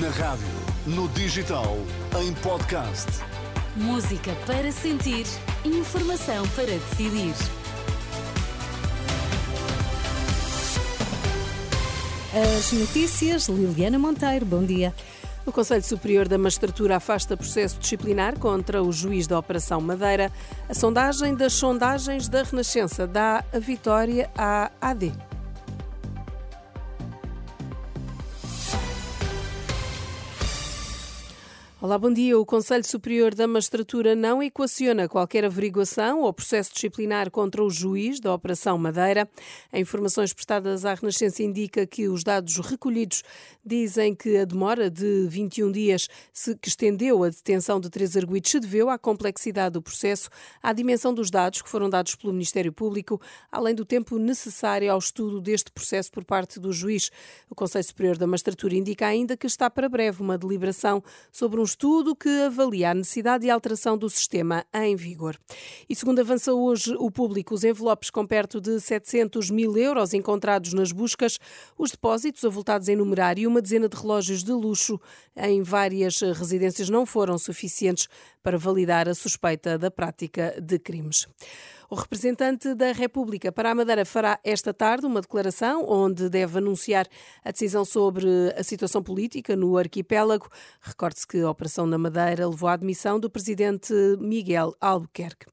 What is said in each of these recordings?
Na rádio, no digital, em podcast. Música para sentir, informação para decidir. As notícias, Liliana Monteiro, bom dia. O Conselho Superior da Magistratura afasta processo disciplinar contra o juiz da Operação Madeira. A sondagem das sondagens da Renascença dá a vitória à AD. Olá, bom dia. O Conselho Superior da Magistratura não equaciona qualquer averiguação ou processo disciplinar contra o juiz da Operação Madeira. Em informações prestadas à Renascença indica que os dados recolhidos dizem que a demora de 21 dias que estendeu a detenção de três arguidos se deveu à complexidade do processo, à dimensão dos dados que foram dados pelo Ministério Público, além do tempo necessário ao estudo deste processo por parte do juiz. O Conselho Superior da Magistratura indica ainda que está para breve uma deliberação sobre um estudo que avalia a necessidade de alteração do sistema em vigor. E segundo avança hoje o público, os envelopes com perto de 700 mil euros encontrados nas buscas, os depósitos avultados em numerário e uma dezena de relógios de luxo em várias residências não foram suficientes para validar a suspeita da prática de crimes. O representante da República para a Madeira fará esta tarde uma declaração onde deve anunciar a decisão sobre a situação política no arquipélago. Recorde-se que a Operação na Madeira levou à admissão do presidente Miguel Albuquerque.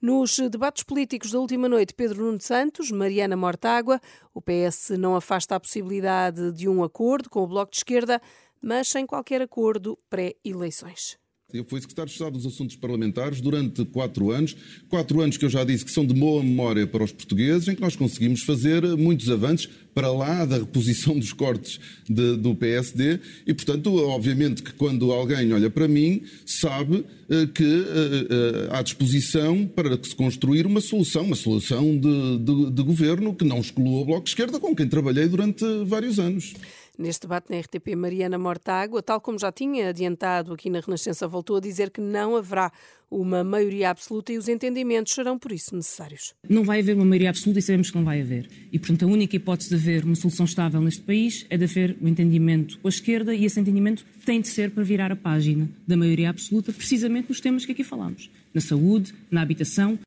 Nos debates políticos da última noite, Pedro Nuno Santos, Mariana Mortágua, o PS não afasta a possibilidade de um acordo com o Bloco de Esquerda, mas sem qualquer acordo pré-eleições. Eu fui secretário de Estado dos Assuntos Parlamentares durante quatro anos, quatro anos que eu já disse que são de boa memória para os portugueses, em que nós conseguimos fazer muitos avanços para lá da reposição dos cortes de, do PSD e, portanto, obviamente que quando alguém olha para mim, sabe uh, que uh, uh, há disposição para se construir uma solução, uma solução de, de, de governo que não exclua o Bloco de Esquerda, com quem trabalhei durante vários anos. Neste debate na RTP, Mariana Mortágua, tal como já tinha adiantado aqui na Renascença, voltou a dizer que não haverá uma maioria absoluta e os entendimentos serão, por isso, necessários. Não vai haver uma maioria absoluta e sabemos que não vai haver. E, portanto, a única hipótese de haver uma solução estável neste país é de haver um entendimento com a esquerda e esse entendimento tem de ser para virar a página da maioria absoluta, precisamente nos temas que aqui falamos. Na saúde, na habitação,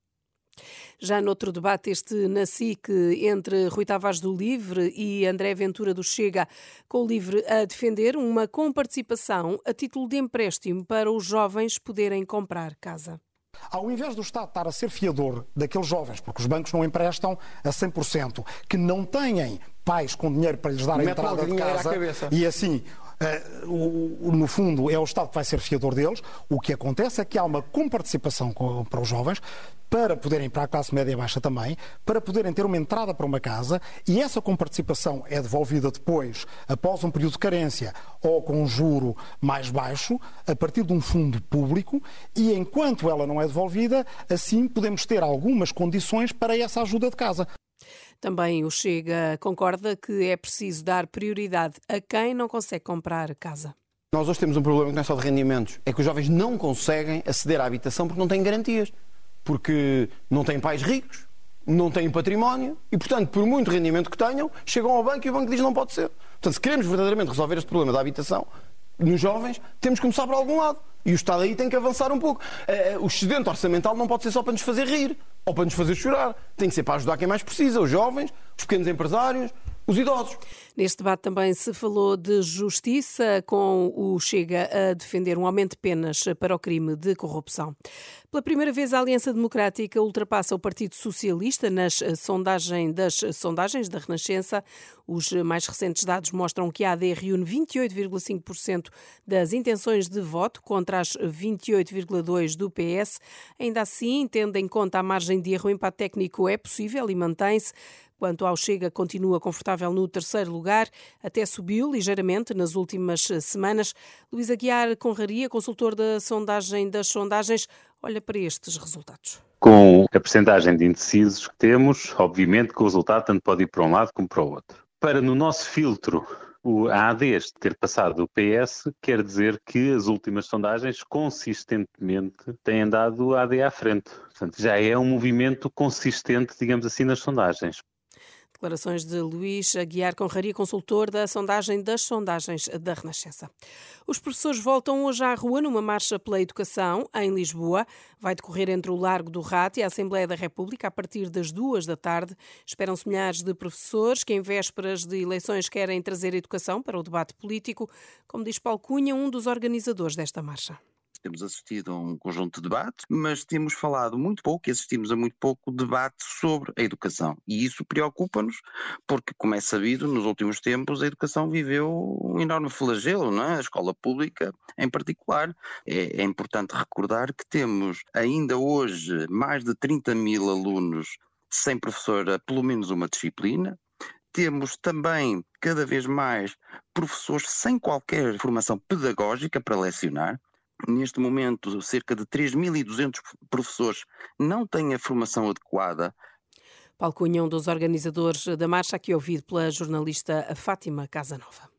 já noutro debate, este na SIC, entre Rui Tavares do Livre e André Ventura do Chega, com o Livre a defender uma comparticipação a título de empréstimo para os jovens poderem comprar casa. Ao invés do Estado estar a ser fiador daqueles jovens, porque os bancos não emprestam a 100%, que não têm pais com dinheiro para lhes dar a entrada de casa, e assim no fundo, é o Estado que vai ser fiador deles. O que acontece é que há uma comparticipação para os jovens, para poderem para a classe média e baixa também, para poderem ter uma entrada para uma casa e essa comparticipação é devolvida depois, após um período de carência ou com um juro mais baixo, a partir de um fundo público e enquanto ela não é devolvida, assim podemos ter algumas condições para essa ajuda de casa. Também o Chega concorda que é preciso dar prioridade a quem não consegue comprar casa. Nós hoje temos um problema que não é só de rendimentos, é que os jovens não conseguem aceder à habitação porque não têm garantias, porque não têm pais ricos, não têm património e, portanto, por muito rendimento que tenham, chegam ao banco e o banco diz não pode ser. Portanto, se queremos verdadeiramente resolver este problema da habitação nos jovens, temos que começar por algum lado. E o Estado aí tem que avançar um pouco. Eh, o excedente orçamental não pode ser só para nos fazer rir ou para nos fazer chorar. Tem que ser para ajudar quem mais precisa, os jovens, os pequenos empresários, os idosos. Neste debate também se falou de justiça, com o Chega a defender um aumento de penas para o crime de corrupção. Pela primeira vez, a Aliança Democrática ultrapassa o Partido Socialista nas sondagem das sondagens da Renascença. Os mais recentes dados mostram que a AD reúne 28,5% das intenções de voto contra as 28,2% do PS. Ainda assim, tendo em conta a margem de erro, o empate técnico é possível e mantém-se. Quanto ao Chega, continua confortável no terceiro lugar, até subiu ligeiramente nas últimas semanas. Luís Aguiar Conraria, consultor da sondagem das sondagens, olha para estes resultados. Com a percentagem de indecisos que temos, obviamente que o resultado tanto pode ir para um lado como para o outro. Para no nosso filtro o AD ter passado o PS quer dizer que as últimas sondagens consistentemente têm dado a AD à frente. Portanto, já é um movimento consistente, digamos assim, nas sondagens. Declarações de Luís Aguiar Conraria, consultor da sondagem das sondagens da Renascença. Os professores voltam hoje à rua numa marcha pela educação em Lisboa. Vai decorrer entre o Largo do Rato e a Assembleia da República a partir das duas da tarde. Esperam-se milhares de professores que, em vésperas de eleições, querem trazer educação para o debate político, como diz Paulo Cunha, um dos organizadores desta marcha. Temos assistido a um conjunto de debates, mas temos falado muito pouco e assistimos a muito pouco debate sobre a educação. E isso preocupa-nos, porque, como é sabido, nos últimos tempos a educação viveu um enorme flagelo, não é? a escola pública em particular. É, é importante recordar que temos ainda hoje mais de 30 mil alunos sem professora, pelo menos uma disciplina, temos também cada vez mais professores sem qualquer formação pedagógica para lecionar. Neste momento, cerca de 3.200 professores não têm a formação adequada. Paulo Cunha, um dos organizadores da marcha, aqui ouvido pela jornalista Fátima Casanova.